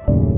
you